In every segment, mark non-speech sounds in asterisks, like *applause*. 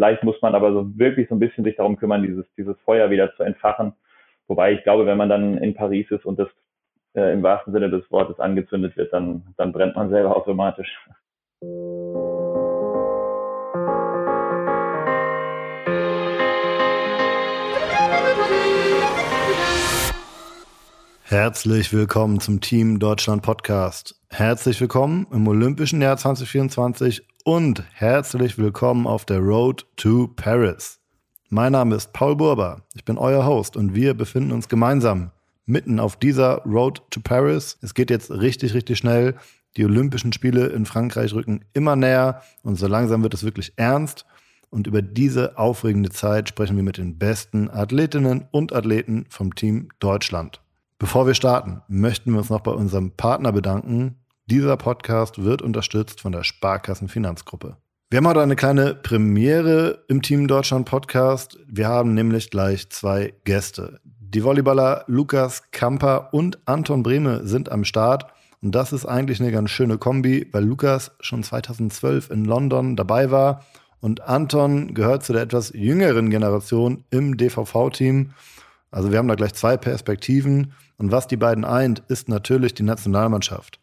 vielleicht muss man aber so wirklich so ein bisschen sich darum kümmern, dieses, dieses Feuer wieder zu entfachen. Wobei ich glaube, wenn man dann in Paris ist und das äh, im wahrsten Sinne des Wortes angezündet wird, dann, dann brennt man selber automatisch. Herzlich willkommen zum Team Deutschland Podcast. Herzlich willkommen im Olympischen Jahr 2024 und herzlich willkommen auf der Road to Paris. Mein Name ist Paul Burber. Ich bin euer Host und wir befinden uns gemeinsam mitten auf dieser Road to Paris. Es geht jetzt richtig, richtig schnell. Die Olympischen Spiele in Frankreich rücken immer näher und so langsam wird es wirklich ernst. Und über diese aufregende Zeit sprechen wir mit den besten Athletinnen und Athleten vom Team Deutschland. Bevor wir starten, möchten wir uns noch bei unserem Partner bedanken. Dieser Podcast wird unterstützt von der Sparkassen Finanzgruppe. Wir haben heute eine kleine Premiere im Team Deutschland Podcast. Wir haben nämlich gleich zwei Gäste. Die Volleyballer Lukas Kamper und Anton Brehme sind am Start. Und das ist eigentlich eine ganz schöne Kombi, weil Lukas schon 2012 in London dabei war und Anton gehört zu der etwas jüngeren Generation im DVV-Team. Also wir haben da gleich zwei Perspektiven. Und was die beiden eint, ist natürlich die Nationalmannschaft.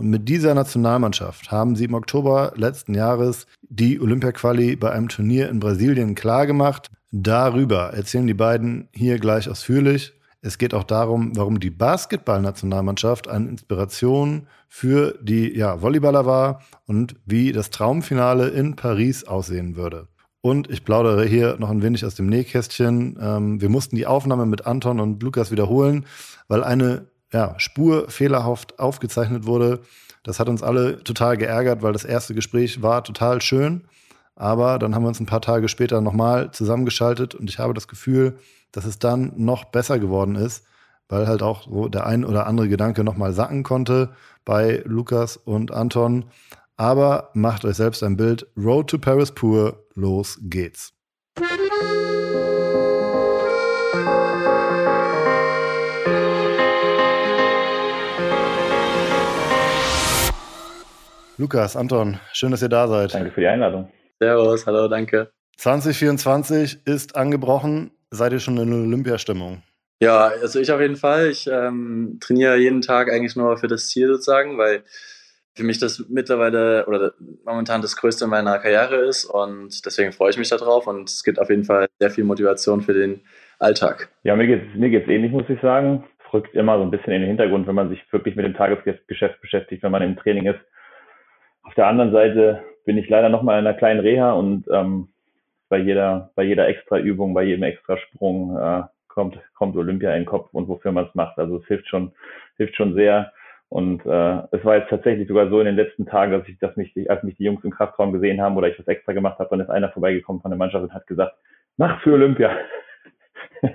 Und mit dieser Nationalmannschaft haben sie im Oktober letzten Jahres die Olympia-Quali bei einem Turnier in Brasilien klargemacht. Darüber erzählen die beiden hier gleich ausführlich. Es geht auch darum, warum die Basketball-Nationalmannschaft eine Inspiration für die ja, Volleyballer war und wie das Traumfinale in Paris aussehen würde. Und ich plaudere hier noch ein wenig aus dem Nähkästchen. Ähm, wir mussten die Aufnahme mit Anton und Lukas wiederholen, weil eine ja, Spur fehlerhaft aufgezeichnet wurde. Das hat uns alle total geärgert, weil das erste Gespräch war total schön. Aber dann haben wir uns ein paar Tage später nochmal zusammengeschaltet und ich habe das Gefühl, dass es dann noch besser geworden ist, weil halt auch so der ein oder andere Gedanke nochmal sacken konnte bei Lukas und Anton. Aber macht euch selbst ein Bild. Road to Paris pur, los geht's. Lukas, Anton, schön, dass ihr da seid. Danke für die Einladung. Servus, hallo, danke. 2024 ist angebrochen. Seid ihr schon in Olympiastimmung? Ja, also ich auf jeden Fall. Ich ähm, trainiere jeden Tag eigentlich nur für das Ziel sozusagen, weil für mich das mittlerweile oder momentan das Größte in meiner Karriere ist und deswegen freue ich mich darauf und es gibt auf jeden Fall sehr viel Motivation für den Alltag. Ja, mir geht es mir geht's ähnlich, muss ich sagen. Es rückt immer so ein bisschen in den Hintergrund, wenn man sich wirklich mit dem Tagesgeschäft beschäftigt, wenn man im Training ist. Auf der anderen Seite bin ich leider noch mal in einer kleinen Reha und ähm, bei jeder, bei jeder Extraübung, bei jedem Extrasprung äh, kommt, kommt Olympia in den Kopf und wofür man es macht. Also es hilft schon, hilft schon sehr. Und äh, es war jetzt tatsächlich sogar so in den letzten Tagen, dass ich, dass mich als mich die Jungs im Kraftraum gesehen haben oder ich das extra gemacht habe, dann ist einer vorbeigekommen von der Mannschaft und hat gesagt, mach für Olympia. *laughs*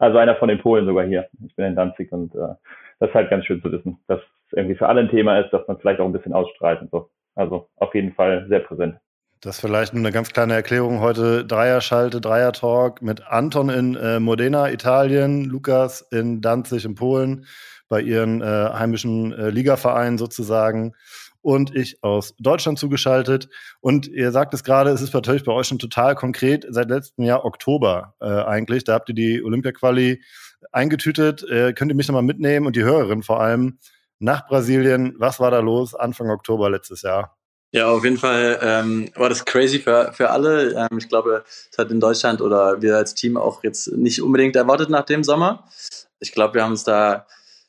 also einer von den Polen sogar hier. Ich bin in Danzig und äh, das ist halt ganz schön zu wissen, dass es irgendwie für alle ein Thema ist, dass man vielleicht auch ein bisschen ausstrahlt und so. Also auf jeden Fall sehr präsent. Das ist vielleicht eine ganz kleine Erklärung heute. Dreierschalte, Dreier-Talk mit Anton in äh, Modena, Italien, Lukas in Danzig in Polen bei ihren äh, heimischen äh, Ligavereinen sozusagen und ich aus Deutschland zugeschaltet. Und ihr sagt es gerade, es ist natürlich bei euch schon total konkret, seit letztem Jahr Oktober äh, eigentlich. Da habt ihr die Olympia-Quali eingetütet. Äh, könnt ihr mich nochmal mitnehmen und die Hörerin vor allem nach Brasilien. Was war da los Anfang Oktober letztes Jahr? Ja, auf jeden Fall ähm, war das crazy für, für alle. Ähm, ich glaube, es hat in Deutschland oder wir als Team auch jetzt nicht unbedingt erwartet nach dem Sommer. Ich glaube, wir haben uns da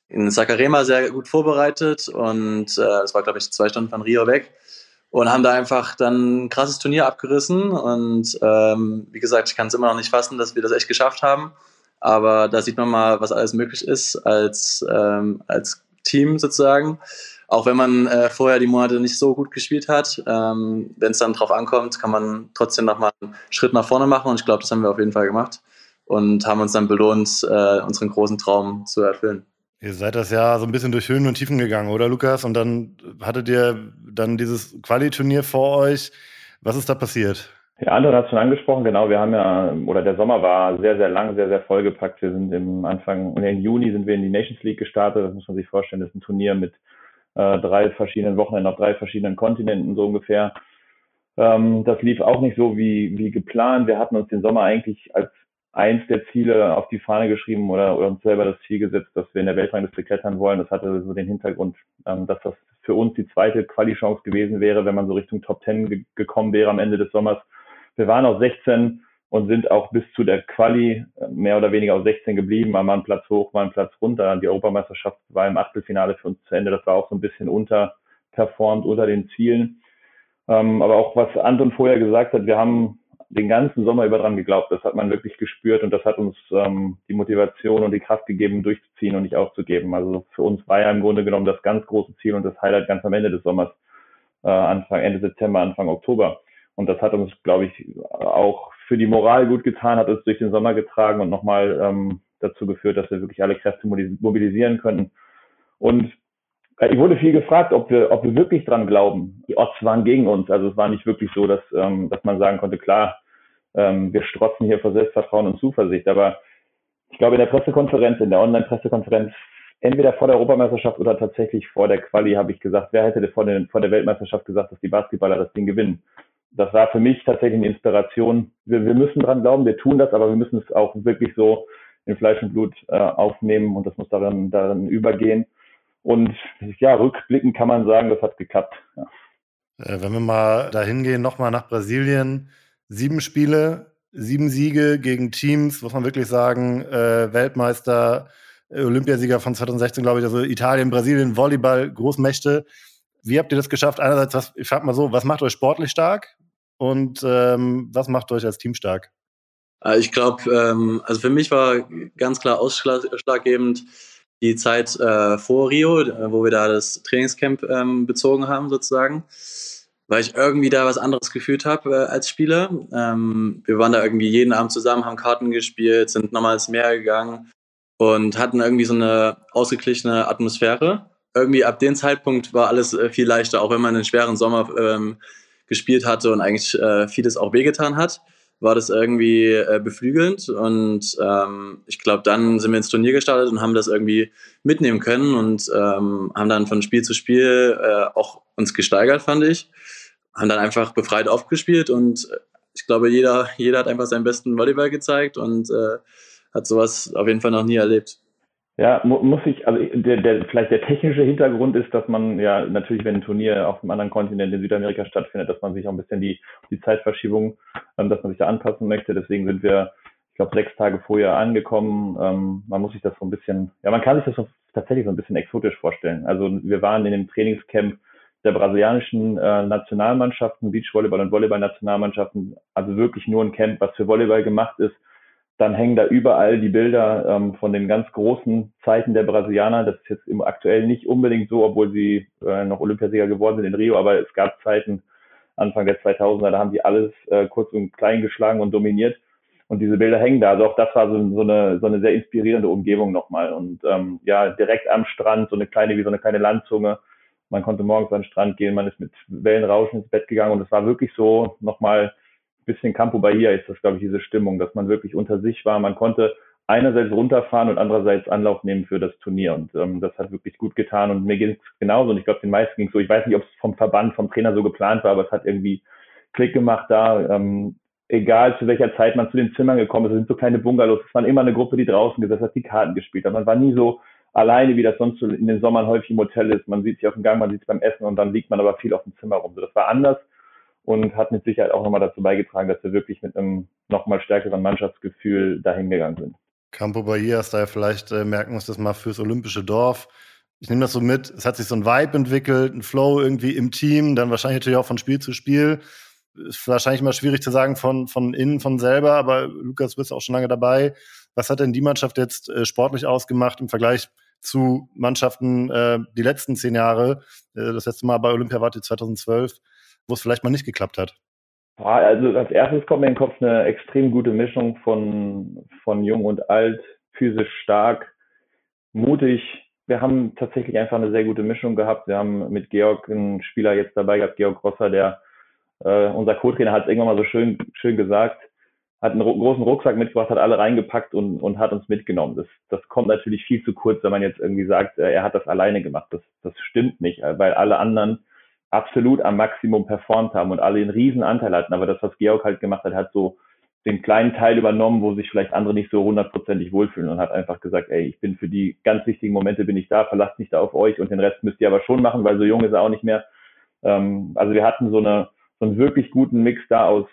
in Sakarema sehr gut vorbereitet und äh, es war, glaube ich, zwei Stunden von Rio weg und haben da einfach dann ein krasses Turnier abgerissen und ähm, wie gesagt, ich kann es immer noch nicht fassen, dass wir das echt geschafft haben, aber da sieht man mal, was alles möglich ist als, ähm, als Team sozusagen. Auch wenn man äh, vorher die Monate nicht so gut gespielt hat, ähm, wenn es dann drauf ankommt, kann man trotzdem nochmal einen Schritt nach vorne machen und ich glaube, das haben wir auf jeden Fall gemacht und haben uns dann belohnt, äh, unseren großen Traum zu erfüllen. Ihr seid das ja so ein bisschen durch Höhen und Tiefen gegangen, oder Lukas? Und dann hattet ihr dann dieses Quali-Turnier vor euch. Was ist da passiert? Ja, Anton hat schon angesprochen, genau. Wir haben ja, oder der Sommer war sehr, sehr lang, sehr, sehr vollgepackt. Wir sind im Anfang, und im Juni sind wir in die Nations League gestartet. Das muss man sich vorstellen. Das ist ein Turnier mit äh, drei verschiedenen Wochenenden auf drei verschiedenen Kontinenten so ungefähr. Ähm, das lief auch nicht so wie, wie geplant. Wir hatten uns den Sommer eigentlich als eins der Ziele auf die Fahne geschrieben oder, oder uns selber das Ziel gesetzt, dass wir in der Weltrangliste klettern wollen. Das hatte so den Hintergrund, ähm, dass das für uns die zweite Quali-Chance gewesen wäre, wenn man so Richtung Top 10 ge gekommen wäre am Ende des Sommers. Wir waren auf 16 und sind auch bis zu der Quali äh, mehr oder weniger auf 16 geblieben, mal einen Platz hoch, mal einen Platz runter. Die Europameisterschaft war im Achtelfinale für uns zu Ende. Das war auch so ein bisschen unterperformt unter den Zielen. Ähm, aber auch was Anton vorher gesagt hat, wir haben den ganzen Sommer über dran geglaubt. Das hat man wirklich gespürt und das hat uns ähm, die Motivation und die Kraft gegeben, durchzuziehen und nicht aufzugeben. Also für uns war ja im Grunde genommen das ganz große Ziel und das Highlight ganz am Ende des Sommers, äh, Anfang, Ende September, Anfang Oktober. Und das hat uns, glaube ich, auch für die Moral gut getan, hat uns durch den Sommer getragen und nochmal ähm, dazu geführt, dass wir wirklich alle Kräfte mobilisieren könnten. Und äh, ich wurde viel gefragt, ob wir, ob wir wirklich dran glauben. Die Odds waren gegen uns. Also es war nicht wirklich so, dass, ähm, dass man sagen konnte, klar, ähm, wir strotzen hier vor Selbstvertrauen und Zuversicht. Aber ich glaube, in der Pressekonferenz, in der Online-Pressekonferenz, entweder vor der Europameisterschaft oder tatsächlich vor der Quali, habe ich gesagt, wer hätte vor, den, vor der Weltmeisterschaft gesagt, dass die Basketballer das Ding gewinnen? Das war für mich tatsächlich eine Inspiration. Wir, wir müssen dran glauben, wir tun das, aber wir müssen es auch wirklich so in Fleisch und Blut äh, aufnehmen und das muss darin, darin übergehen. Und ja, rückblickend kann man sagen, das hat geklappt. Ja. Äh, wenn wir mal dahin gehen, nochmal nach Brasilien, sieben Spiele, sieben Siege gegen Teams, muss man wirklich sagen, äh, Weltmeister, Olympiasieger von 2016, glaube ich, also Italien, Brasilien, Volleyball, Großmächte. Wie habt ihr das geschafft? Einerseits, was, ich frage mal so, was macht euch sportlich stark und ähm, was macht euch als Team stark? Äh, ich glaube, ähm, also für mich war ganz klar ausschlaggebend, die Zeit äh, vor Rio, äh, wo wir da das Trainingscamp ähm, bezogen haben sozusagen, weil ich irgendwie da was anderes gefühlt habe äh, als Spieler. Ähm, wir waren da irgendwie jeden Abend zusammen, haben Karten gespielt, sind nochmal ins Meer gegangen und hatten irgendwie so eine ausgeglichene Atmosphäre. Irgendwie ab dem Zeitpunkt war alles äh, viel leichter, auch wenn man einen schweren Sommer ähm, gespielt hatte und eigentlich äh, vieles auch wehgetan hat war das irgendwie äh, beflügelnd und ähm, ich glaube, dann sind wir ins Turnier gestartet und haben das irgendwie mitnehmen können und ähm, haben dann von Spiel zu Spiel äh, auch uns gesteigert, fand ich. Haben dann einfach befreit aufgespielt und ich glaube, jeder, jeder hat einfach seinen besten Volleyball gezeigt und äh, hat sowas auf jeden Fall noch nie erlebt. Ja, mu muss ich, also der, der, vielleicht der technische Hintergrund ist, dass man ja natürlich, wenn ein Turnier auf einem anderen Kontinent in Südamerika stattfindet, dass man sich auch ein bisschen die, die Zeitverschiebung, ähm, dass man sich da anpassen möchte. Deswegen sind wir, ich glaube, sechs Tage vorher angekommen. Ähm, man muss sich das so ein bisschen, ja, man kann sich das so, tatsächlich so ein bisschen exotisch vorstellen. Also wir waren in dem Trainingscamp der brasilianischen äh, Nationalmannschaften, Beachvolleyball und Volleyball-Nationalmannschaften, also wirklich nur ein Camp, was für Volleyball gemacht ist dann hängen da überall die Bilder ähm, von den ganz großen Zeiten der Brasilianer. Das ist jetzt im aktuell nicht unbedingt so, obwohl sie äh, noch Olympiasieger geworden sind in Rio, aber es gab Zeiten Anfang der 2000er, da haben die alles äh, kurz und klein geschlagen und dominiert. Und diese Bilder hängen da. Also auch das war so, so, eine, so eine sehr inspirierende Umgebung nochmal. Und ähm, ja, direkt am Strand, so eine kleine, wie so eine kleine Landzunge. Man konnte morgens an den Strand gehen, man ist mit Wellenrauschen ins Bett gegangen und es war wirklich so nochmal bisschen Campo Bahia ist das, glaube ich, diese Stimmung, dass man wirklich unter sich war. Man konnte einerseits runterfahren und andererseits Anlauf nehmen für das Turnier. Und ähm, das hat wirklich gut getan. Und mir ging es genauso. Und ich glaube, den meisten ging es so. Ich weiß nicht, ob es vom Verband, vom Trainer so geplant war, aber es hat irgendwie Klick gemacht da. Ähm, egal zu welcher Zeit man zu den Zimmern gekommen ist, es sind so kleine Bungalows. Es waren immer eine Gruppe, die draußen gesessen hat, die Karten gespielt hat. Man war nie so alleine, wie das sonst so in den Sommern häufig im Hotel ist. Man sieht sich auf dem Gang, man sieht sich beim Essen und dann liegt man aber viel auf dem Zimmer rum. So, das war anders und hat mit Sicherheit auch nochmal dazu beigetragen, dass wir wirklich mit einem nochmal stärkeren Mannschaftsgefühl dahin gegangen sind. Campo Bahia ist da vielleicht, äh, merken wir uns das mal fürs Olympische Dorf. Ich nehme das so mit, es hat sich so ein Vibe entwickelt, ein Flow irgendwie im Team, dann wahrscheinlich natürlich auch von Spiel zu Spiel. Ist wahrscheinlich immer schwierig zu sagen von, von innen, von selber, aber Lukas, du bist auch schon lange dabei. Was hat denn die Mannschaft jetzt äh, sportlich ausgemacht im Vergleich zu Mannschaften äh, die letzten zehn Jahre? Äh, das letzte Mal bei Olympia wart ihr 2012 wo es vielleicht mal nicht geklappt hat? Also als erstes kommt mir in den Kopf eine extrem gute Mischung von, von jung und alt, physisch stark, mutig. Wir haben tatsächlich einfach eine sehr gute Mischung gehabt. Wir haben mit Georg einen Spieler jetzt dabei gehabt, Georg Rosser, der äh, unser Co-Trainer hat es irgendwann mal so schön, schön gesagt, hat einen großen Rucksack mitgebracht, hat alle reingepackt und, und hat uns mitgenommen. Das, das kommt natürlich viel zu kurz, wenn man jetzt irgendwie sagt, äh, er hat das alleine gemacht. Das, das stimmt nicht, weil alle anderen absolut am Maximum performt haben und alle einen riesen Anteil hatten. Aber das, was Georg halt gemacht hat, hat so den kleinen Teil übernommen, wo sich vielleicht andere nicht so hundertprozentig wohlfühlen und hat einfach gesagt, ey, ich bin für die ganz wichtigen Momente bin ich da, verlasst nicht da auf euch und den Rest müsst ihr aber schon machen, weil so jung ist er auch nicht mehr. Ähm, also wir hatten so eine so einen wirklich guten Mix da aus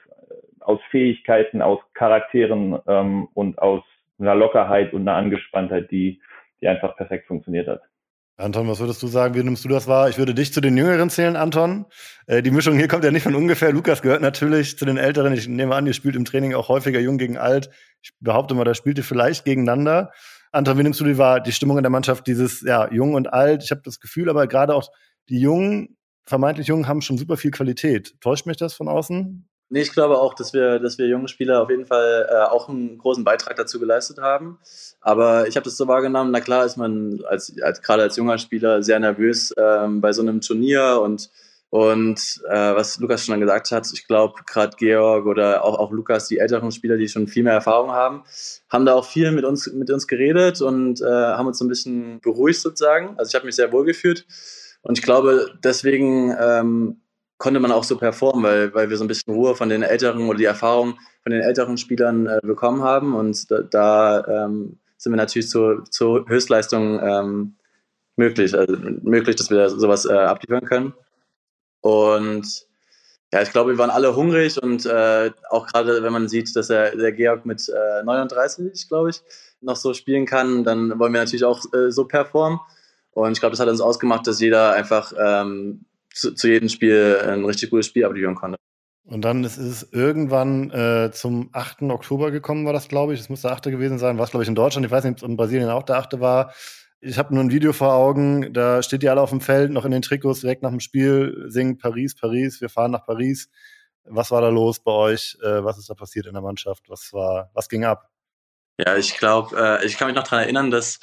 aus Fähigkeiten, aus Charakteren ähm, und aus einer Lockerheit und einer Angespanntheit, die die einfach perfekt funktioniert hat. Anton, was würdest du sagen? Wie nimmst du das wahr? Ich würde dich zu den Jüngeren zählen, Anton. Äh, die Mischung hier kommt ja nicht von ungefähr. Lukas gehört natürlich zu den Älteren. Ich nehme an, ihr spielt im Training auch häufiger jung gegen alt. Ich behaupte mal, da spielt ihr vielleicht gegeneinander. Anton, wie nimmst du die wahr? Die Stimmung in der Mannschaft, dieses ja jung und alt. Ich habe das Gefühl, aber gerade auch die Jungen, vermeintlich Jungen, haben schon super viel Qualität. Täuscht mich das von außen? Nee, ich glaube auch, dass wir, dass wir jungen Spieler auf jeden Fall äh, auch einen großen Beitrag dazu geleistet haben. Aber ich habe das so wahrgenommen, na klar ist man als, als gerade als junger Spieler sehr nervös ähm, bei so einem Turnier und und äh, was Lukas schon gesagt hat, ich glaube, gerade Georg oder auch, auch Lukas, die älteren Spieler, die schon viel mehr Erfahrung haben, haben da auch viel mit uns, mit uns geredet und äh, haben uns so ein bisschen beruhigt sozusagen. Also ich habe mich sehr wohl gefühlt. Und ich glaube, deswegen ähm, konnte man auch so performen, weil, weil wir so ein bisschen Ruhe von den älteren oder die Erfahrung von den älteren Spielern äh, bekommen haben. Und da, da ähm, sind wir natürlich zur, zur Höchstleistung ähm, möglich, also möglich, dass wir sowas äh, abliefern können. Und ja, ich glaube, wir waren alle hungrig und äh, auch gerade, wenn man sieht, dass er, der Georg mit äh, 39, glaube ich, noch so spielen kann, dann wollen wir natürlich auch äh, so performen. Und ich glaube, das hat uns ausgemacht, dass jeder einfach ähm, zu, zu jedem Spiel ein richtig gutes Spiel abliefern konnte. Und dann ist es irgendwann äh, zum 8. Oktober gekommen, war das, glaube ich. Es muss der 8. gewesen sein. War es, glaube ich, in Deutschland. Ich weiß nicht, ob es in Brasilien auch der 8. war. Ich habe nur ein Video vor Augen. Da steht ihr alle auf dem Feld, noch in den Trikots, direkt nach dem Spiel, singen Paris, Paris, wir fahren nach Paris. Was war da los bei euch? Äh, was ist da passiert in der Mannschaft? Was war, was ging ab? Ja, ich glaube, äh, ich kann mich noch daran erinnern, dass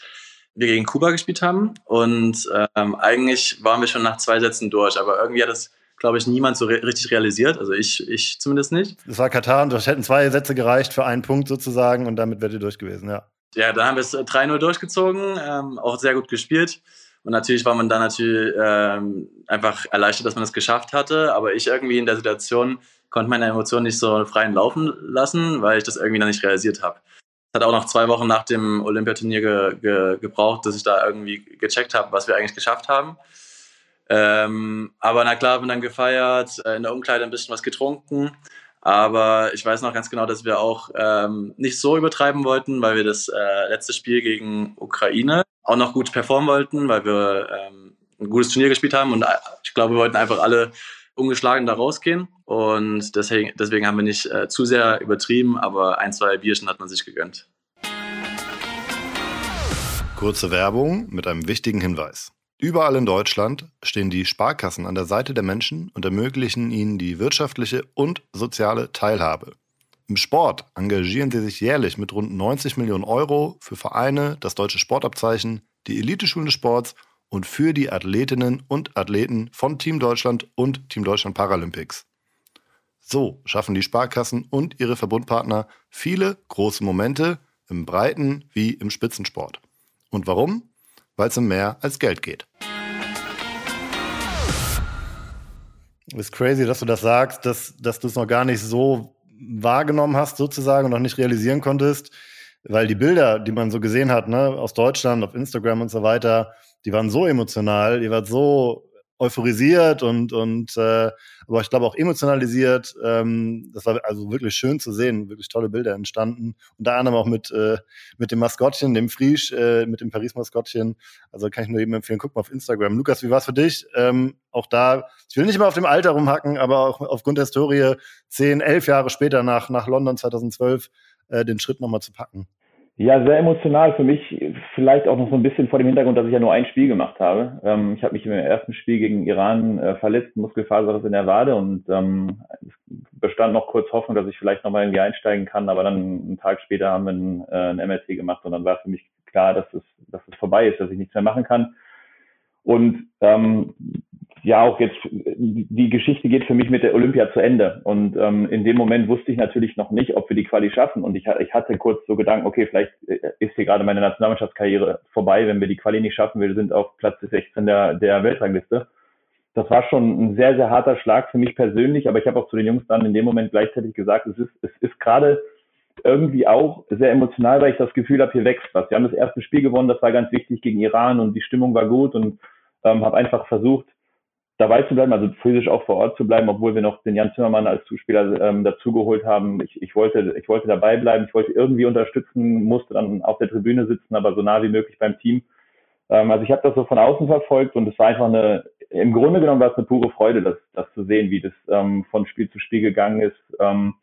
wir gegen Kuba gespielt haben und ähm, eigentlich waren wir schon nach zwei Sätzen durch, aber irgendwie hat das, glaube ich, niemand so re richtig realisiert, also ich, ich zumindest nicht. Es war Katar und das hätten zwei Sätze gereicht für einen Punkt sozusagen und damit wärt ihr durch gewesen, ja. Ja, dann haben wir es 3-0 durchgezogen, ähm, auch sehr gut gespielt. Und natürlich war man dann natürlich ähm, einfach erleichtert, dass man es geschafft hatte. Aber ich irgendwie in der Situation konnte meine Emotionen nicht so freien Laufen lassen, weil ich das irgendwie noch nicht realisiert habe hat auch noch zwei Wochen nach dem Olympiaturnier ge, ge, gebraucht, dass ich da irgendwie gecheckt habe, was wir eigentlich geschafft haben. Ähm, aber na klar, haben dann gefeiert, äh, in der Umkleide ein bisschen was getrunken. Aber ich weiß noch ganz genau, dass wir auch ähm, nicht so übertreiben wollten, weil wir das äh, letzte Spiel gegen Ukraine auch noch gut performen wollten, weil wir ähm, ein gutes Turnier gespielt haben. Und äh, ich glaube, wir wollten einfach alle ungeschlagen da rausgehen. Und deswegen, deswegen haben wir nicht äh, zu sehr übertrieben, aber ein, zwei Bierchen hat man sich gegönnt. Kurze Werbung mit einem wichtigen Hinweis. Überall in Deutschland stehen die Sparkassen an der Seite der Menschen und ermöglichen ihnen die wirtschaftliche und soziale Teilhabe. Im Sport engagieren sie sich jährlich mit rund 90 Millionen Euro für Vereine, das deutsche Sportabzeichen, die Eliteschulen des Sports und für die Athletinnen und Athleten von Team Deutschland und Team Deutschland Paralympics. So schaffen die Sparkassen und ihre Verbundpartner viele große Momente im Breiten wie im Spitzensport. Und warum? Weil es um mehr als Geld geht. Ist crazy, dass du das sagst, dass, dass du es noch gar nicht so wahrgenommen hast, sozusagen, und noch nicht realisieren konntest, weil die Bilder, die man so gesehen hat, ne, aus Deutschland, auf Instagram und so weiter, die waren so emotional, ihr wart so euphorisiert und, und äh, aber ich glaube auch emotionalisiert. Ähm, das war also wirklich schön zu sehen, wirklich tolle Bilder entstanden. Unter anderem auch mit, äh, mit dem Maskottchen, dem Friesch, äh, mit dem Paris-Maskottchen. Also kann ich nur eben empfehlen, guck mal auf Instagram. Lukas, wie war es für dich? Ähm, auch da, ich will nicht immer auf dem Alter rumhacken, aber auch aufgrund der Historie, zehn, elf Jahre später nach, nach London 2012, äh, den Schritt nochmal zu packen. Ja, sehr emotional für mich. Vielleicht auch noch so ein bisschen vor dem Hintergrund, dass ich ja nur ein Spiel gemacht habe. Ähm, ich habe mich im ersten Spiel gegen Iran äh, verletzt, Muskelfaser in der Wade und ähm, es bestand noch kurz Hoffnung, dass ich vielleicht nochmal irgendwie einsteigen kann. Aber dann einen Tag später haben wir ein, äh, ein MRT gemacht und dann war für mich klar, dass es, dass es vorbei ist, dass ich nichts mehr machen kann. Und ähm, ja, auch jetzt, die Geschichte geht für mich mit der Olympia zu Ende. Und ähm, in dem Moment wusste ich natürlich noch nicht, ob wir die Quali schaffen. Und ich, ich hatte kurz so Gedanken, okay, vielleicht äh, ist hier gerade meine Nationalmannschaftskarriere vorbei, wenn wir die Quali nicht schaffen. Wir sind auf Platz 16 der, der Weltrangliste. das war schon ein sehr, sehr harter Schlag für mich persönlich, aber ich habe auch zu den Jungs dann in dem Moment gleichzeitig gesagt, es ist, es ist gerade irgendwie auch sehr emotional, weil ich das Gefühl habe, hier wächst was. Wir haben das erste Spiel gewonnen, das war ganz wichtig gegen Iran und die Stimmung war gut und ähm, habe einfach versucht, dabei zu bleiben, also physisch auch vor Ort zu bleiben, obwohl wir noch den Jan Zimmermann als Zuspieler ähm, dazugeholt haben. Ich, ich, wollte, ich wollte dabei bleiben, ich wollte irgendwie unterstützen, musste dann auf der Tribüne sitzen, aber so nah wie möglich beim Team. Ähm, also ich habe das so von außen verfolgt und es war einfach eine, im Grunde genommen war es eine pure Freude, das, das zu sehen, wie das ähm, von Spiel zu Spiel gegangen ist, ähm,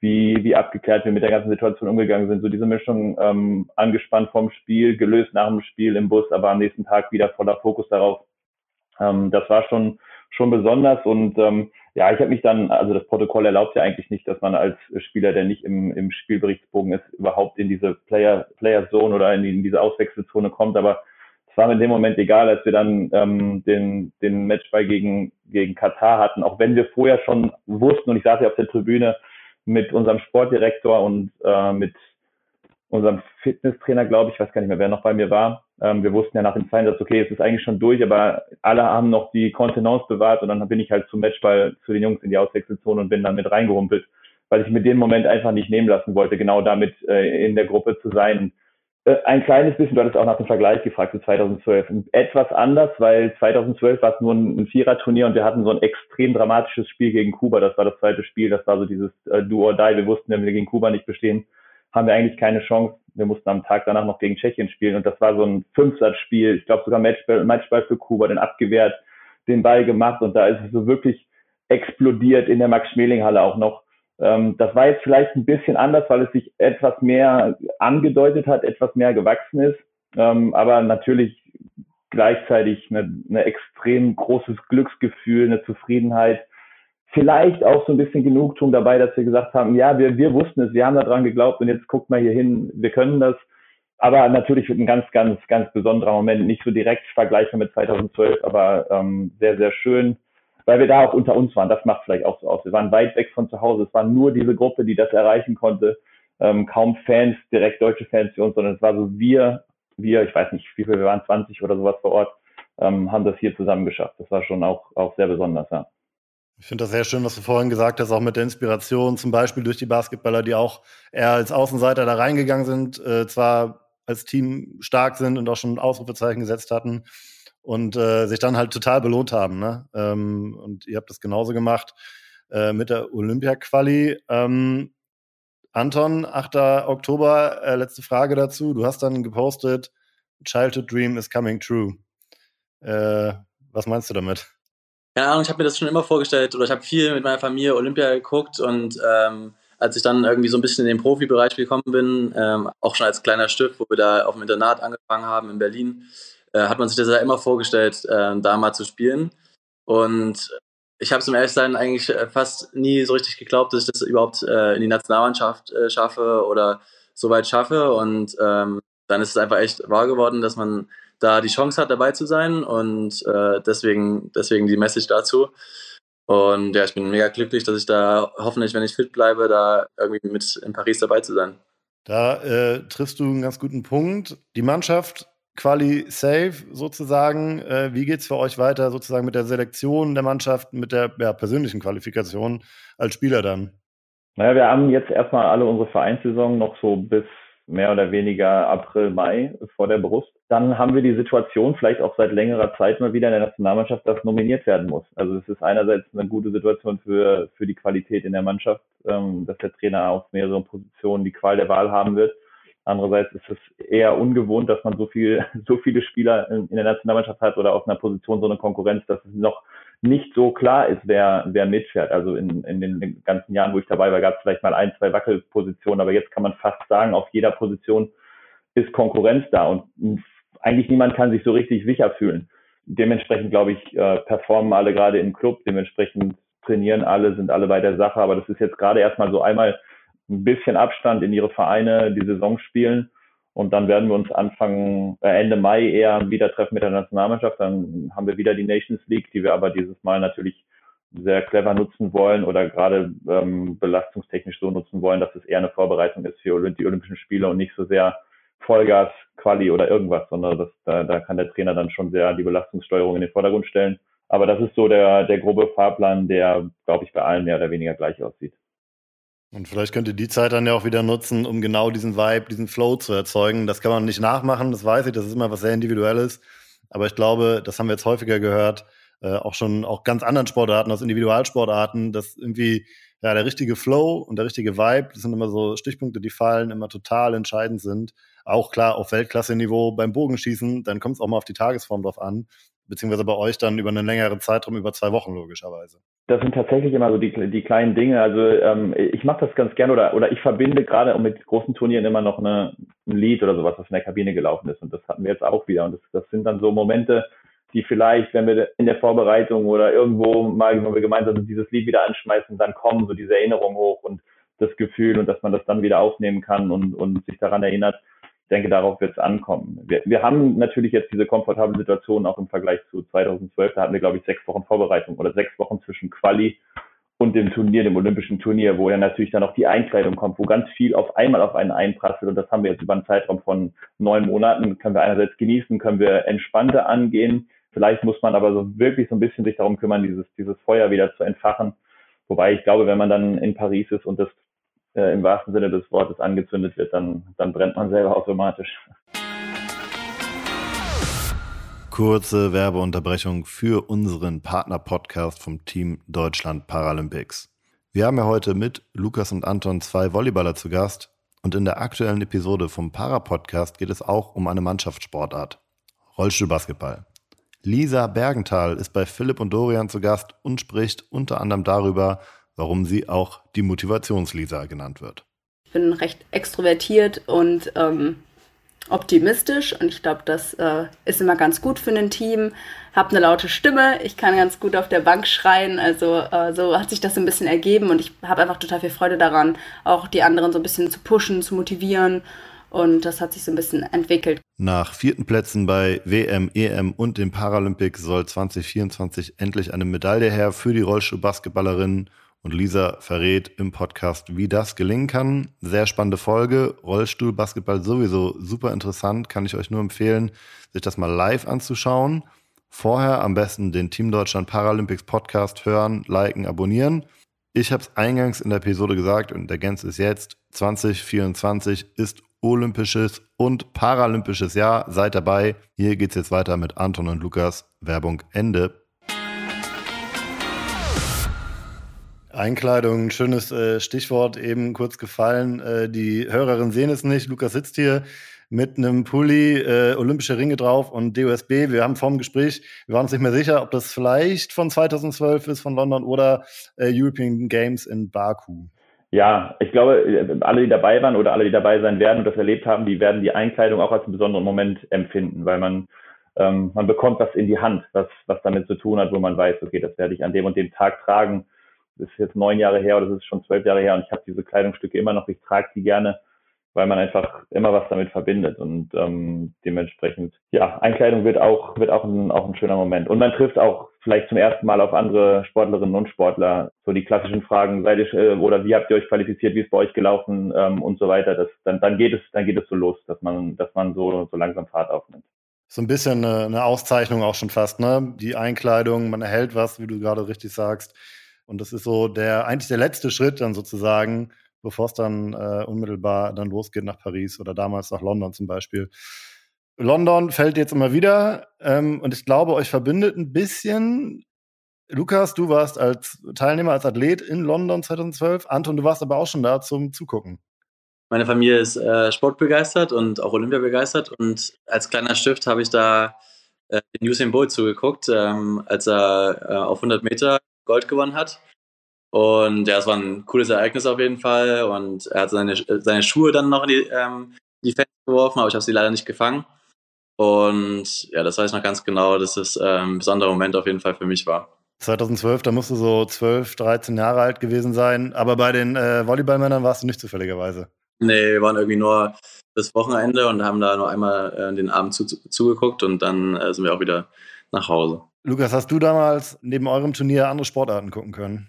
wie, wie abgeklärt wir mit der ganzen Situation umgegangen sind. So diese Mischung ähm, angespannt vom Spiel, gelöst nach dem Spiel im Bus, aber am nächsten Tag wieder voller Fokus darauf, ähm, das war schon, schon besonders und ähm, ja, ich habe mich dann, also das Protokoll erlaubt ja eigentlich nicht, dass man als Spieler, der nicht im, im Spielberichtsbogen ist, überhaupt in diese Player, Player Zone oder in, die, in diese Auswechselzone kommt, aber es war mir in dem Moment egal, als wir dann ähm, den, den Matchball gegen, gegen Katar hatten, auch wenn wir vorher schon wussten und ich saß ja auf der Tribüne mit unserem Sportdirektor und äh, mit unserem Fitnesstrainer, glaube ich, weiß gar nicht mehr, wer noch bei mir war. Ähm, wir wussten ja nach dem Einsatz, okay, es ist eigentlich schon durch, aber alle haben noch die Kontenance bewahrt und dann bin ich halt zum Matchball zu den Jungs in die Auswechselzone und bin dann mit reingerumpelt, weil ich mir den Moment einfach nicht nehmen lassen wollte, genau damit äh, in der Gruppe zu sein. Äh, ein kleines bisschen, du hattest auch nach dem Vergleich gefragt zu 2012. Etwas anders, weil 2012 war es nur ein, ein Viererturnier und wir hatten so ein extrem dramatisches Spiel gegen Kuba. Das war das zweite Spiel, das war so dieses äh, Do or Die. Wir wussten, wenn wir gegen Kuba nicht bestehen, haben wir eigentlich keine Chance. Wir mussten am Tag danach noch gegen Tschechien spielen und das war so ein Fünfsatzspiel. Ich glaube sogar Matchball, Matchball für Kuba, den abgewehrt, den Ball gemacht und da ist es so wirklich explodiert in der Max-Schmeling-Halle auch noch. Ähm, das war jetzt vielleicht ein bisschen anders, weil es sich etwas mehr angedeutet hat, etwas mehr gewachsen ist, ähm, aber natürlich gleichzeitig ein extrem großes Glücksgefühl, eine Zufriedenheit, vielleicht auch so ein bisschen Genugtuung dabei, dass wir gesagt haben, ja, wir, wir wussten es, wir haben daran geglaubt und jetzt guckt mal hier hin, wir können das. Aber natürlich wird ein ganz, ganz, ganz besonderer Moment, nicht so direkt vergleichbar mit 2012, aber ähm, sehr, sehr schön, weil wir da auch unter uns waren. Das macht vielleicht auch so aus. Wir waren weit weg von zu Hause. Es war nur diese Gruppe, die das erreichen konnte. Ähm, kaum Fans, direkt deutsche Fans für uns, sondern es war so wir, wir, ich weiß nicht, wie viel wir waren, 20 oder sowas vor Ort, ähm, haben das hier zusammen geschafft. Das war schon auch, auch sehr besonders, ja. Ich finde das sehr schön, was du vorhin gesagt hast, auch mit der Inspiration, zum Beispiel durch die Basketballer, die auch eher als Außenseiter da reingegangen sind, äh, zwar als Team stark sind und auch schon Ausrufezeichen gesetzt hatten und äh, sich dann halt total belohnt haben. Ne? Ähm, und ihr habt das genauso gemacht äh, mit der Olympia-Quali. Ähm, Anton, 8. Oktober, äh, letzte Frage dazu. Du hast dann gepostet, Childhood Dream is coming true. Äh, was meinst du damit? Keine Ahnung, ich habe mir das schon immer vorgestellt oder ich habe viel mit meiner Familie Olympia geguckt und ähm, als ich dann irgendwie so ein bisschen in den Profibereich gekommen bin, ähm, auch schon als kleiner Stift, wo wir da auf dem Internat angefangen haben in Berlin, äh, hat man sich das ja immer vorgestellt, äh, da mal zu spielen. Und ich habe es im Ehrlichsein eigentlich äh, fast nie so richtig geglaubt, dass ich das überhaupt äh, in die Nationalmannschaft äh, schaffe oder so weit schaffe. Und ähm, dann ist es einfach echt wahr geworden, dass man da die Chance hat, dabei zu sein. Und äh, deswegen, deswegen die Message dazu. Und ja, ich bin mega glücklich, dass ich da hoffentlich, wenn ich fit bleibe, da irgendwie mit in Paris dabei zu sein. Da äh, triffst du einen ganz guten Punkt. Die Mannschaft Quali safe sozusagen. Äh, wie geht es für euch weiter sozusagen mit der Selektion der Mannschaft, mit der ja, persönlichen Qualifikation als Spieler dann? Naja, wir haben jetzt erstmal alle unsere Vereinssaison noch so bis mehr oder weniger April, Mai vor der Brust. Dann haben wir die Situation vielleicht auch seit längerer Zeit mal wieder in der Nationalmannschaft, dass nominiert werden muss. Also es ist einerseits eine gute Situation für, für die Qualität in der Mannschaft, ähm, dass der Trainer auf mehreren Positionen die Qual der Wahl haben wird. Andererseits ist es eher ungewohnt, dass man so viel, *laughs* so viele Spieler in, in der Nationalmannschaft hat oder auf einer Position so eine Konkurrenz, dass es noch nicht so klar ist, wer, wer mitfährt. Also in, in den ganzen Jahren, wo ich dabei war, gab es vielleicht mal ein, zwei Wackelpositionen, aber jetzt kann man fast sagen, auf jeder Position ist Konkurrenz da und eigentlich niemand kann sich so richtig sicher fühlen. Dementsprechend, glaube ich, äh, performen alle gerade im Club, dementsprechend trainieren alle, sind alle bei der Sache, aber das ist jetzt gerade erstmal so einmal ein bisschen Abstand in ihre Vereine die Saison spielen und dann werden wir uns Anfang, äh Ende Mai eher wieder treffen mit der Nationalmannschaft. Dann haben wir wieder die Nations League, die wir aber dieses Mal natürlich sehr clever nutzen wollen oder gerade ähm, belastungstechnisch so nutzen wollen, dass es eher eine Vorbereitung ist für die Olympischen Spiele und nicht so sehr Vollgas, Quali oder irgendwas, sondern das, da, da kann der Trainer dann schon sehr die Belastungssteuerung in den Vordergrund stellen. Aber das ist so der, der grobe Fahrplan, der, glaube ich, bei allen mehr oder weniger gleich aussieht. Und vielleicht könnt ihr die Zeit dann ja auch wieder nutzen, um genau diesen Vibe, diesen Flow zu erzeugen. Das kann man nicht nachmachen, das weiß ich, das ist immer was sehr Individuelles. Aber ich glaube, das haben wir jetzt häufiger gehört, äh, auch schon auch ganz anderen Sportarten, aus Individualsportarten, dass irgendwie ja der richtige Flow und der richtige Vibe, das sind immer so Stichpunkte, die fallen, immer total entscheidend sind. Auch klar auf Weltklasse-Niveau beim Bogenschießen, dann kommt es auch mal auf die Tagesform drauf an, beziehungsweise bei euch dann über einen längeren Zeitraum, über zwei Wochen logischerweise. Das sind tatsächlich immer so die, die kleinen Dinge. Also ähm, ich mache das ganz gerne oder, oder ich verbinde gerade mit großen Turnieren immer noch eine, ein Lied oder sowas, was in der Kabine gelaufen ist. Und das hatten wir jetzt auch wieder. Und das, das sind dann so Momente, die vielleicht, wenn wir in der Vorbereitung oder irgendwo mal, wenn wir gemeinsam dieses Lied wieder anschmeißen, dann kommen so diese Erinnerungen hoch und das Gefühl und dass man das dann wieder aufnehmen kann und, und sich daran erinnert. Ich denke, darauf wird es ankommen. Wir, wir haben natürlich jetzt diese komfortable Situation auch im Vergleich zu 2012. Da hatten wir, glaube ich, sechs Wochen Vorbereitung oder sechs Wochen zwischen Quali und dem Turnier, dem olympischen Turnier, wo ja natürlich dann auch die Einkleidung kommt, wo ganz viel auf einmal auf einen einprasselt. Und das haben wir jetzt über einen Zeitraum von neun Monaten. Können wir einerseits genießen, können wir entspannter angehen, Vielleicht muss man aber so wirklich so ein bisschen sich darum kümmern, dieses, dieses Feuer wieder zu entfachen. Wobei ich glaube, wenn man dann in Paris ist und das äh, im wahrsten Sinne des Wortes angezündet wird, dann, dann brennt man selber automatisch. Kurze Werbeunterbrechung für unseren Partner-Podcast vom Team Deutschland Paralympics. Wir haben ja heute mit Lukas und Anton zwei Volleyballer zu Gast und in der aktuellen Episode vom Para-Podcast geht es auch um eine Mannschaftssportart, Rollstuhlbasketball. Lisa Bergenthal ist bei Philipp und Dorian zu Gast und spricht unter anderem darüber, warum sie auch die Motivationslisa genannt wird. Ich bin recht extrovertiert und ähm, optimistisch und ich glaube, das äh, ist immer ganz gut für ein Team. Hab eine laute Stimme, ich kann ganz gut auf der Bank schreien, also äh, so hat sich das ein bisschen ergeben und ich habe einfach total viel Freude daran, auch die anderen so ein bisschen zu pushen, zu motivieren und das hat sich so ein bisschen entwickelt. Nach vierten Plätzen bei WM, EM und den Paralympics soll 2024 endlich eine Medaille her für die Rollstuhlbasketballerinnen. Und Lisa verrät im Podcast, wie das gelingen kann. Sehr spannende Folge. Rollstuhlbasketball sowieso super interessant. Kann ich euch nur empfehlen, sich das mal live anzuschauen. Vorher am besten den Team Deutschland Paralympics Podcast hören, liken, abonnieren. Ich habe es eingangs in der Episode gesagt und der Gänze ist jetzt. 2024 ist olympisches und paralympisches Jahr. Seid dabei. Hier geht es jetzt weiter mit Anton und Lukas. Werbung Ende. Einkleidung, schönes äh, Stichwort, eben kurz gefallen. Äh, die Hörerinnen sehen es nicht. Lukas sitzt hier mit einem Pulli, äh, olympische Ringe drauf und DOSB. Wir haben vorm Gespräch, wir waren uns nicht mehr sicher, ob das vielleicht von 2012 ist, von London oder äh, European Games in Baku. Ja, ich glaube, alle, die dabei waren oder alle, die dabei sein werden und das erlebt haben, die werden die Einkleidung auch als einen besonderen Moment empfinden, weil man, ähm, man bekommt was in die Hand, was, was damit zu tun hat, wo man weiß, okay, das werde ich an dem und dem Tag tragen. Ist jetzt neun Jahre her oder das ist schon zwölf Jahre her und ich habe diese Kleidungsstücke immer noch, ich trage die gerne weil man einfach immer was damit verbindet und ähm, dementsprechend, ja, Einkleidung wird auch, wird auch ein, auch ein schöner Moment. Und man trifft auch vielleicht zum ersten Mal auf andere Sportlerinnen und Sportler, so die klassischen Fragen, seid ihr, äh, oder wie habt ihr euch qualifiziert, wie ist bei euch gelaufen ähm, und so weiter. Das, dann, dann geht es, dann geht es so los, dass man, dass man so, so langsam Fahrt aufnimmt. So ein bisschen eine, eine Auszeichnung auch schon fast, ne? Die Einkleidung, man erhält was, wie du gerade richtig sagst. Und das ist so der, eigentlich der letzte Schritt dann sozusagen, bevor es dann äh, unmittelbar dann losgeht nach Paris oder damals nach London zum Beispiel. London fällt jetzt immer wieder ähm, und ich glaube, euch verbindet ein bisschen. Lukas, du warst als Teilnehmer, als Athlet in London 2012. Anton, du warst aber auch schon da zum Zugucken. Meine Familie ist äh, sportbegeistert und auch Olympia begeistert und als kleiner Stift habe ich da äh, den Usain Bolt zugeguckt, ähm, als er äh, auf 100 Meter Gold gewonnen hat. Und ja, es war ein cooles Ereignis auf jeden Fall. Und er hat seine, seine Schuhe dann noch in die, ähm, die Fenster geworfen, aber ich habe sie leider nicht gefangen. Und ja, das weiß ich noch ganz genau, dass es ähm, ein besonderer Moment auf jeden Fall für mich war. 2012, da musst du so 12, 13 Jahre alt gewesen sein. Aber bei den äh, Volleyballmännern warst du nicht zufälligerweise. Nee, wir waren irgendwie nur das Wochenende und haben da nur einmal äh, den Abend zu, zugeguckt und dann äh, sind wir auch wieder nach Hause. Lukas, hast du damals neben eurem Turnier andere Sportarten gucken können?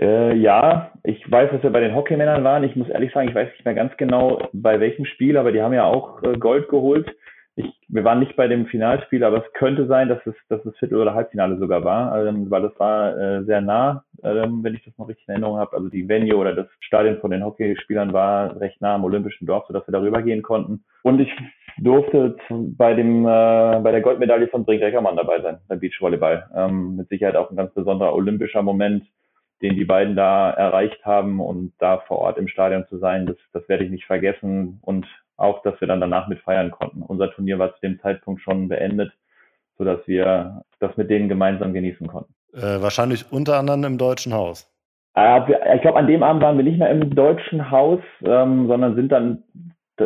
Äh, ja, ich weiß, dass wir bei den Hockeymännern waren. Ich muss ehrlich sagen, ich weiß nicht mehr ganz genau, bei welchem Spiel, aber die haben ja auch äh, Gold geholt. ich, wir waren nicht bei dem Finalspiel, aber es könnte sein, dass es, dass es Viertel- oder Halbfinale sogar war, ähm, weil das war äh, sehr nah, ähm, wenn ich das noch richtig in Erinnerung habe. Also die Venue oder das Stadion von den Hockeyspielern war recht nah am Olympischen Dorf, sodass wir darüber gehen konnten. Und ich durfte bei dem äh, bei der Goldmedaille von Brink Reckermann dabei sein, beim Beachvolleyball. Ähm, mit Sicherheit auch ein ganz besonderer olympischer Moment, den die beiden da erreicht haben und da vor Ort im Stadion zu sein, das, das werde ich nicht vergessen. Und auch, dass wir dann danach mit feiern konnten. Unser Turnier war zu dem Zeitpunkt schon beendet, sodass wir das mit denen gemeinsam genießen konnten. Äh, wahrscheinlich unter anderem im Deutschen Haus. Äh, ich glaube, an dem Abend waren wir nicht mehr im Deutschen Haus, ähm, sondern sind dann,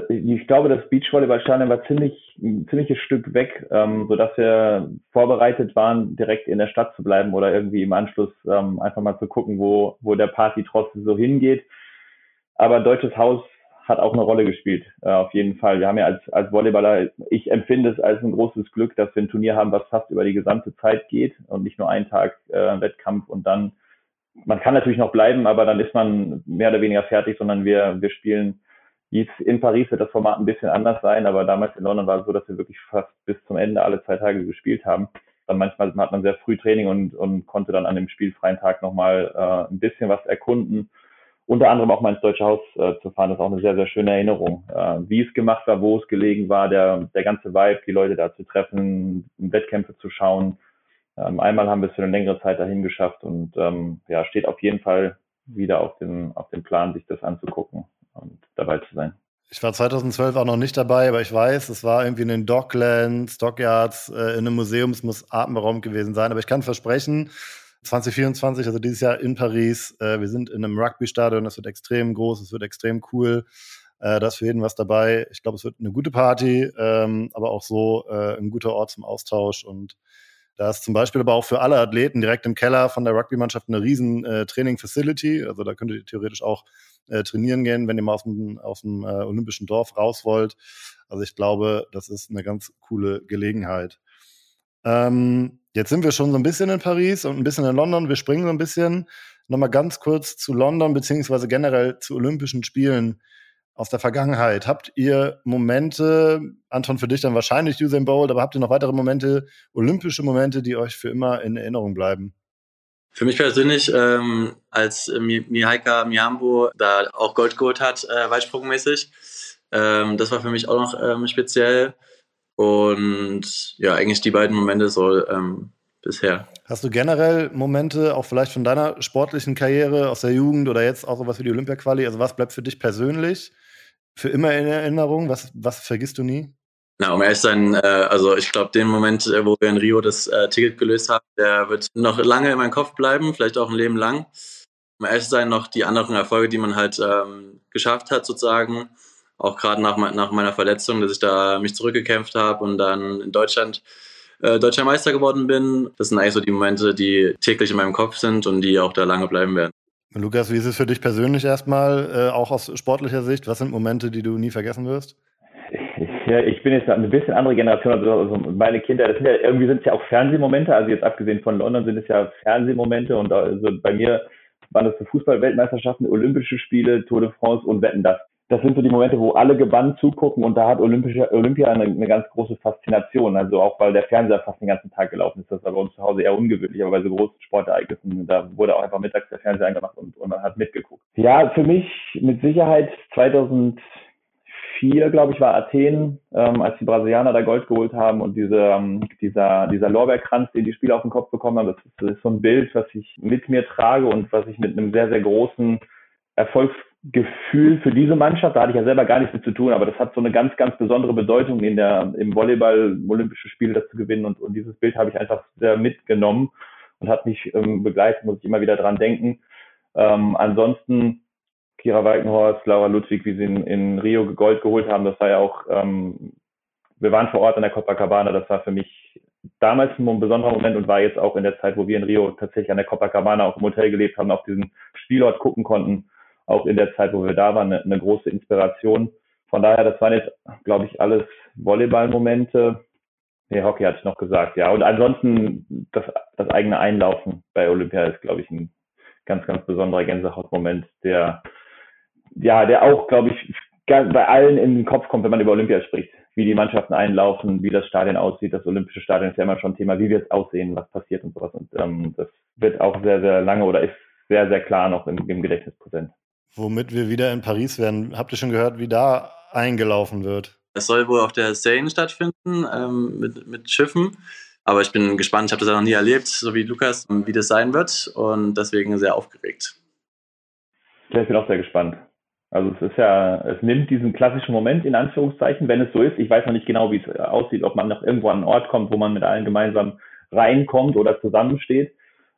ich glaube, das Beachvolleyballstadion war ziemlich, ein ziemliches Stück weg, ähm, sodass wir vorbereitet waren, direkt in der Stadt zu bleiben oder irgendwie im Anschluss ähm, einfach mal zu gucken, wo, wo der Party trotzdem so hingeht. Aber Deutsches Haus hat auch eine Rolle gespielt, äh, auf jeden Fall. Wir haben ja als, als Volleyballer, ich empfinde es als ein großes Glück, dass wir ein Turnier haben, was fast über die gesamte Zeit geht und nicht nur einen Tag äh, Wettkampf und dann, man kann natürlich noch bleiben, aber dann ist man mehr oder weniger fertig, sondern wir, wir spielen, in Paris wird das Format ein bisschen anders sein, aber damals in London war es so, dass wir wirklich fast bis zum Ende alle zwei Tage gespielt haben. Dann manchmal hat man sehr früh Training und, und konnte dann an dem spielfreien Tag nochmal äh, ein bisschen was erkunden unter anderem auch mal ins Deutsche Haus äh, zu fahren, das ist auch eine sehr, sehr schöne Erinnerung. Äh, wie es gemacht war, wo es gelegen war, der, der ganze Vibe, die Leute da zu treffen, Wettkämpfe zu schauen. Ähm, einmal haben wir es für eine längere Zeit dahin geschafft und ähm, ja, steht auf jeden Fall wieder auf dem, auf dem Plan, sich das anzugucken und dabei zu sein. Ich war 2012 auch noch nicht dabei, aber ich weiß, es war irgendwie in den Docklands, Dockyards, äh, in einem Museum, es muss atemberaubend gewesen sein. Aber ich kann versprechen, 2024, also dieses Jahr in Paris. Äh, wir sind in einem Rugby-Stadion, das wird extrem groß, es wird extrem cool. Äh, da ist für jeden was dabei. Ich glaube, es wird eine gute Party, ähm, aber auch so äh, ein guter Ort zum Austausch. Und da ist zum Beispiel aber auch für alle Athleten direkt im Keller von der Rugby-Mannschaft eine riesen äh, Training-Facility. Also da könnt ihr theoretisch auch äh, trainieren gehen, wenn ihr mal aus dem, aus dem äh, Olympischen Dorf raus wollt. Also ich glaube, das ist eine ganz coole Gelegenheit. Ähm, jetzt sind wir schon so ein bisschen in Paris und ein bisschen in London. Wir springen so ein bisschen nochmal ganz kurz zu London, beziehungsweise generell zu Olympischen Spielen aus der Vergangenheit. Habt ihr Momente, Anton, für dich dann wahrscheinlich Usain Bolt, aber habt ihr noch weitere Momente, olympische Momente, die euch für immer in Erinnerung bleiben? Für mich persönlich, ähm, als Mihaika Miambo da auch Gold geholt hat, äh, weitsprungmäßig, ähm, das war für mich auch noch ähm, speziell. Und ja, eigentlich die beiden Momente so ähm, bisher. Hast du generell Momente, auch vielleicht von deiner sportlichen Karriere aus der Jugend oder jetzt auch sowas wie die Olympia-Quali? Also was bleibt für dich persönlich für immer in Erinnerung? Was, was vergisst du nie? Na, um ehrlich zu sein, äh, also ich glaube, den Moment, äh, wo wir in Rio das äh, Ticket gelöst haben, der wird noch lange in meinem Kopf bleiben, vielleicht auch ein Leben lang. Um ehrlich zu sein, noch die anderen Erfolge, die man halt ähm, geschafft hat, sozusagen auch gerade nach, nach meiner Verletzung, dass ich da mich zurückgekämpft habe und dann in Deutschland äh, deutscher Meister geworden bin. Das sind eigentlich so die Momente, die täglich in meinem Kopf sind und die auch da lange bleiben werden. Lukas, wie ist es für dich persönlich erstmal, äh, auch aus sportlicher Sicht? Was sind Momente, die du nie vergessen wirst? Ja, ich bin jetzt eine bisschen andere Generation, also, meine Kinder, das sind ja, irgendwie sind es ja auch Fernsehmomente, also jetzt abgesehen von London sind es ja Fernsehmomente und also bei mir waren das Fußball-Weltmeisterschaften, Olympische Spiele, Tour de France und Wetten das das sind so die Momente, wo alle gebannt zugucken und da hat Olympische, Olympia eine, eine, ganz große Faszination. Also auch weil der Fernseher fast den ganzen Tag gelaufen ist. Das war bei uns zu Hause eher ungewöhnlich, aber bei so großen Sportereignissen, da wurde auch einfach mittags der Fernseher angemacht und, und man hat mitgeguckt. Ja, für mich mit Sicherheit 2004, glaube ich, war Athen, ähm, als die Brasilianer da Gold geholt haben und diese, ähm, dieser, dieser Lorbeerkranz, den die Spieler auf den Kopf bekommen haben, das ist, das ist so ein Bild, was ich mit mir trage und was ich mit einem sehr, sehr großen Erfolgs Gefühl für diese Mannschaft. Da hatte ich ja selber gar nichts mit zu tun, aber das hat so eine ganz, ganz besondere Bedeutung in der, im Volleyball, Olympische Spiele das zu gewinnen. Und, und dieses Bild habe ich einfach sehr mitgenommen und hat mich ähm, begleitet, muss ich immer wieder dran denken. Ähm, ansonsten Kira Walkenhorst, Laura Ludwig, wie sie in, in Rio Gold geholt haben, das war ja auch, ähm, wir waren vor Ort in der Copacabana, das war für mich damals ein besonderer Moment und war jetzt auch in der Zeit, wo wir in Rio tatsächlich an der Copacabana auch im Hotel gelebt haben, auf diesen Spielort gucken konnten auch in der Zeit, wo wir da waren, eine, eine große Inspiration. Von daher, das waren jetzt, glaube ich, alles Volleyball-Momente. Nee, Hockey hatte ich noch gesagt, ja. Und ansonsten das, das eigene Einlaufen bei Olympia ist, glaube ich, ein ganz, ganz besonderer Gänsehautmoment, der, ja, der auch, glaube ich, bei allen in den Kopf kommt, wenn man über Olympia spricht. wie die Mannschaften einlaufen, wie das Stadion aussieht. Das Olympische Stadion ist ja immer schon Thema, wie wird es aussehen, was passiert und sowas. Und ähm, das wird auch sehr, sehr lange oder ist sehr, sehr klar noch im, im Gedächtnis präsent. Womit wir wieder in Paris werden. Habt ihr schon gehört, wie da eingelaufen wird? Es soll wohl auf der Seine stattfinden ähm, mit, mit Schiffen. Aber ich bin gespannt, ich habe das ja noch nie erlebt, so wie Lukas, wie das sein wird und deswegen sehr aufgeregt. Ja, ich bin auch sehr gespannt. Also es ist ja, es nimmt diesen klassischen Moment in Anführungszeichen, wenn es so ist. Ich weiß noch nicht genau, wie es aussieht, ob man noch irgendwo an einen Ort kommt, wo man mit allen gemeinsam reinkommt oder zusammensteht.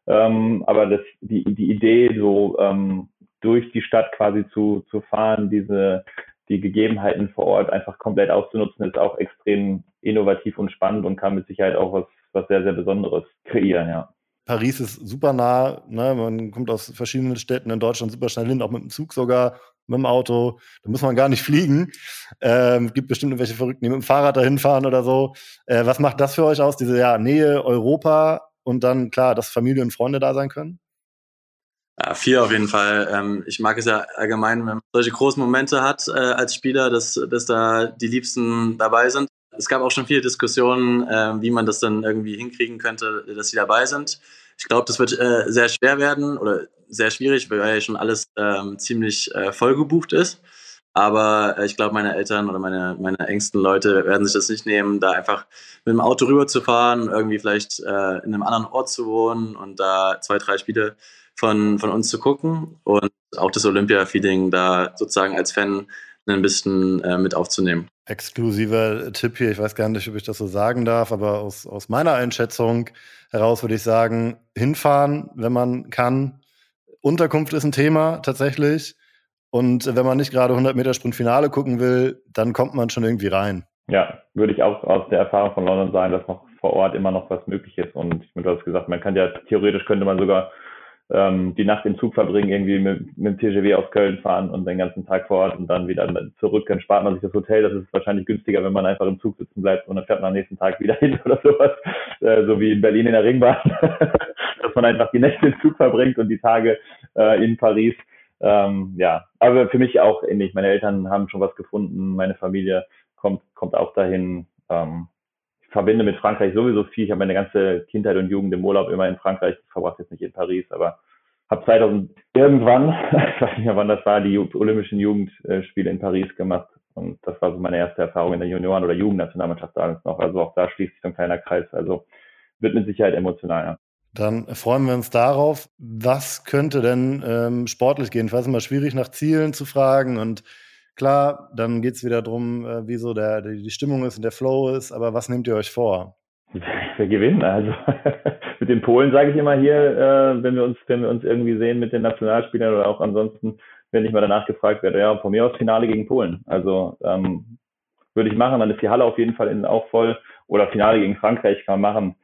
Ähm, aber das, die, die Idee, so ähm, durch die Stadt quasi zu, zu fahren, diese die Gegebenheiten vor Ort einfach komplett auszunutzen, ist auch extrem innovativ und spannend und kann mit Sicherheit auch was, was sehr, sehr Besonderes kreieren, ja. Paris ist super nah, ne? man kommt aus verschiedenen Städten in Deutschland super schnell hin, auch mit dem Zug sogar, mit dem Auto. Da muss man gar nicht fliegen. Ähm, gibt bestimmt irgendwelche Verrückten, die mit dem Fahrrad dahin fahren oder so. Äh, was macht das für euch aus, diese ja, Nähe Europa und dann klar, dass Familie und Freunde da sein können? Ja, vier auf jeden Fall. Ähm, ich mag es ja allgemein, wenn man solche großen Momente hat äh, als Spieler, dass, dass da die Liebsten dabei sind. Es gab auch schon viele Diskussionen, äh, wie man das dann irgendwie hinkriegen könnte, dass sie dabei sind. Ich glaube, das wird äh, sehr schwer werden oder sehr schwierig, weil ja schon alles ähm, ziemlich äh, vollgebucht ist. Aber äh, ich glaube, meine Eltern oder meine, meine engsten Leute werden sich das nicht nehmen, da einfach mit dem Auto rüberzufahren, irgendwie vielleicht äh, in einem anderen Ort zu wohnen und da zwei, drei Spiele von, von uns zu gucken und auch das Olympia-Feeling da sozusagen als Fan ein bisschen äh, mit aufzunehmen. Exklusiver Tipp hier, ich weiß gar nicht, ob ich das so sagen darf, aber aus, aus meiner Einschätzung heraus würde ich sagen, hinfahren, wenn man kann. Unterkunft ist ein Thema tatsächlich. Und wenn man nicht gerade 100 Meter Sprintfinale gucken will, dann kommt man schon irgendwie rein. Ja, würde ich auch aus der Erfahrung von London sagen, dass noch vor Ort immer noch was möglich ist. Und ich du hast gesagt, man kann ja theoretisch könnte man sogar ähm, die Nacht im Zug verbringen, irgendwie mit, mit dem TGW aus Köln fahren und den ganzen Tag vor Ort und dann wieder zurück. Dann spart man sich das Hotel. Das ist wahrscheinlich günstiger, wenn man einfach im Zug sitzen bleibt und dann fährt man am nächsten Tag wieder *laughs* hin oder sowas. Äh, so wie in Berlin in der Ringbahn. *laughs* Dass man einfach die Nächte im Zug verbringt und die Tage äh, in Paris. Ähm, ja, aber für mich auch ähnlich. Meine Eltern haben schon was gefunden. Meine Familie kommt, kommt auch dahin. Ähm, ich verbinde mit Frankreich sowieso viel. Ich habe meine ganze Kindheit und Jugend im Urlaub immer in Frankreich verbracht, jetzt nicht in Paris, aber habe 2000 irgendwann, *laughs* ich weiß nicht mehr wann das war, die Olympischen Jugendspiele in Paris gemacht. Und das war so meine erste Erfahrung in der Junioren- oder Jugendnationalmannschaft damals noch. Also auch da schließt sich so ein kleiner Kreis. Also wird mit Sicherheit emotional. Dann freuen wir uns darauf. Was könnte denn ähm, sportlich gehen? Ich weiß immer schwierig nach Zielen zu fragen und klar, dann geht es wieder darum, äh, wie so der, die Stimmung ist und der Flow ist, aber was nehmt ihr euch vor? *laughs* Wir gewinnen. Also *laughs* mit den Polen sage ich immer hier, äh, wenn wir uns, wenn wir uns irgendwie sehen mit den Nationalspielern oder auch ansonsten, wenn ich mal danach gefragt werde, ja, von mir aus Finale gegen Polen. Also ähm, würde ich machen, dann ist die Halle auf jeden Fall innen auch voll. Oder Finale gegen Frankreich kann man machen.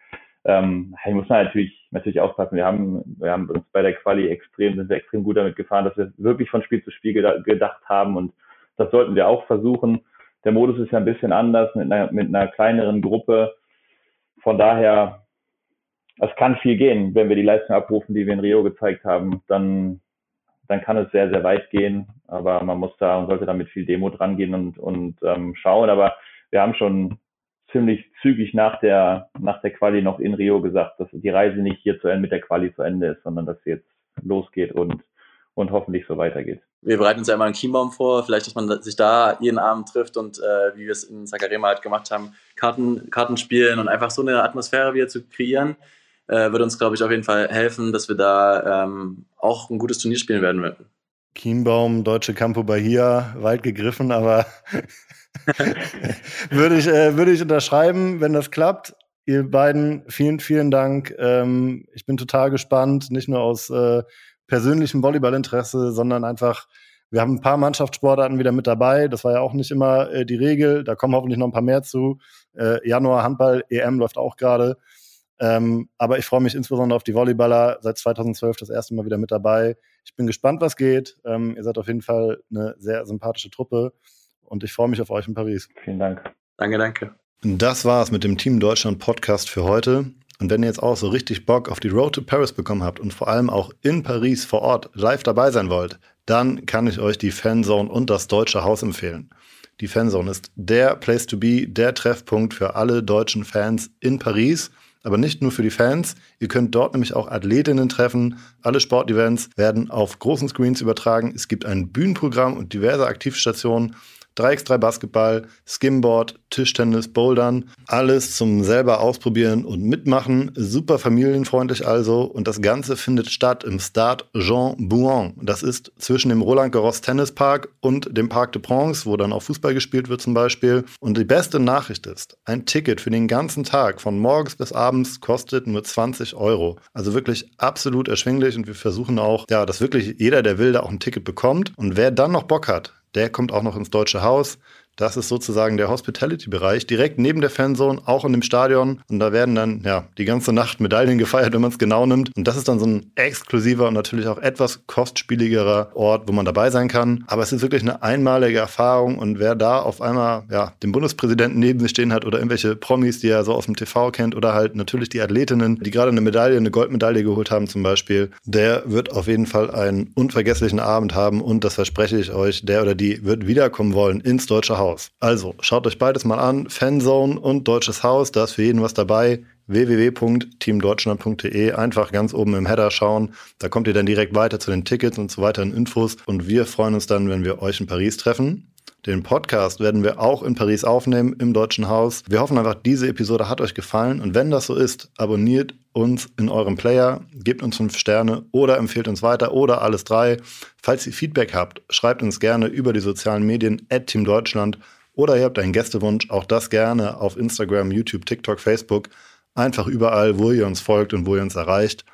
Ähm, ich muss natürlich, natürlich aufpassen. Wir haben, wir haben uns bei der Quali extrem, sind wir extrem gut damit gefahren, dass wir wirklich von Spiel zu Spiel gedacht haben und das sollten wir auch versuchen. Der Modus ist ja ein bisschen anders mit einer, mit einer kleineren Gruppe von daher, es kann viel gehen. Wenn wir die Leistung abrufen, die wir in Rio gezeigt haben, dann, dann kann es sehr, sehr weit gehen. Aber man muss da und sollte da mit viel Demo dran gehen und, und ähm, schauen. Aber wir haben schon ziemlich zügig nach der, nach der Quali noch in Rio gesagt, dass die Reise nicht hier zu Ende mit der Quali zu Ende ist, sondern dass sie jetzt losgeht und, und hoffentlich so weitergeht wir bereiten uns ja immer einen Kienbaum vor, vielleicht, dass man sich da jeden Abend trifft und äh, wie wir es in Sakarema halt gemacht haben, Karten, Karten spielen und einfach so eine Atmosphäre wieder zu kreieren, äh, wird uns, glaube ich, auf jeden Fall helfen, dass wir da ähm, auch ein gutes Turnier spielen werden. Kienbaum, Deutsche Campo Bahia, weit gegriffen, aber *laughs* würde ich, äh, würde ich unterschreiben, wenn das klappt. Ihr beiden, vielen, vielen Dank. Ähm, ich bin total gespannt, nicht nur aus äh, persönlichem Volleyballinteresse, sondern einfach, wir haben ein paar Mannschaftssportarten wieder mit dabei. Das war ja auch nicht immer äh, die Regel. Da kommen hoffentlich noch ein paar mehr zu. Äh, Januar Handball, EM läuft auch gerade. Ähm, aber ich freue mich insbesondere auf die Volleyballer. Seit 2012 das erste Mal wieder mit dabei. Ich bin gespannt, was geht. Ähm, ihr seid auf jeden Fall eine sehr sympathische Truppe. Und ich freue mich auf euch in Paris. Vielen Dank. Danke, danke. Das war es mit dem Team Deutschland Podcast für heute. Und wenn ihr jetzt auch so richtig Bock auf die Road to Paris bekommen habt und vor allem auch in Paris vor Ort live dabei sein wollt, dann kann ich euch die Fanzone und das Deutsche Haus empfehlen. Die Fanzone ist der Place to be, der Treffpunkt für alle deutschen Fans in Paris. Aber nicht nur für die Fans. Ihr könnt dort nämlich auch Athletinnen treffen. Alle Sportevents werden auf großen Screens übertragen. Es gibt ein Bühnenprogramm und diverse Aktivstationen. 3x3 Basketball, Skimboard, Tischtennis, Bouldern, alles zum selber ausprobieren und mitmachen. Super familienfreundlich also und das Ganze findet statt im Stade Jean Bouin. Das ist zwischen dem Roland Garros Tennispark und dem Parc de Princes, wo dann auch Fußball gespielt wird zum Beispiel. Und die beste Nachricht ist, ein Ticket für den ganzen Tag von morgens bis abends kostet nur 20 Euro. Also wirklich absolut erschwinglich und wir versuchen auch, ja, dass wirklich jeder, der will, da auch ein Ticket bekommt. Und wer dann noch Bock hat, der kommt auch noch ins Deutsche Haus. Das ist sozusagen der Hospitality-Bereich, direkt neben der Fanzone, auch in dem Stadion. Und da werden dann ja die ganze Nacht Medaillen *laughs* gefeiert, wenn man es genau nimmt. Und das ist dann so ein exklusiver und natürlich auch etwas kostspieligerer Ort, wo man dabei sein kann. Aber es ist wirklich eine einmalige Erfahrung. Und wer da auf einmal ja den Bundespräsidenten neben sich stehen hat oder irgendwelche Promis, die er so aus dem TV kennt, oder halt natürlich die Athletinnen, die gerade eine Medaille, eine Goldmedaille geholt haben zum Beispiel, der wird auf jeden Fall einen unvergesslichen Abend haben. Und das verspreche ich euch, der oder die wird wiederkommen wollen ins Deutsche Haus. Haus. Also schaut euch beides mal an. Fanzone und Deutsches Haus, da ist für jeden was dabei. www.teamdeutschland.de einfach ganz oben im Header schauen. Da kommt ihr dann direkt weiter zu den Tickets und so weiteren Infos. Und wir freuen uns dann, wenn wir euch in Paris treffen. Den Podcast werden wir auch in Paris aufnehmen, im Deutschen Haus. Wir hoffen einfach, diese Episode hat euch gefallen. Und wenn das so ist, abonniert uns in eurem Player, gebt uns fünf Sterne oder empfehlt uns weiter oder alles drei. Falls ihr Feedback habt, schreibt uns gerne über die sozialen Medien at Team Deutschland oder ihr habt einen Gästewunsch, auch das gerne auf Instagram, YouTube, TikTok, Facebook. Einfach überall, wo ihr uns folgt und wo ihr uns erreicht.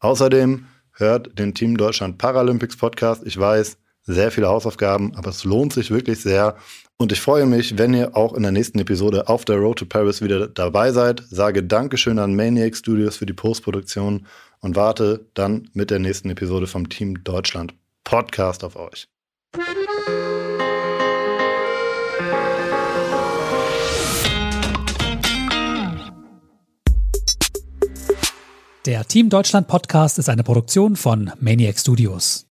Außerdem hört den Team Deutschland Paralympics Podcast. Ich weiß, sehr viele Hausaufgaben, aber es lohnt sich wirklich sehr. Und ich freue mich, wenn ihr auch in der nächsten Episode auf der Road to Paris wieder dabei seid. Sage Dankeschön an Maniac Studios für die Postproduktion und warte dann mit der nächsten Episode vom Team Deutschland Podcast auf euch. Der Team Deutschland Podcast ist eine Produktion von Maniac Studios.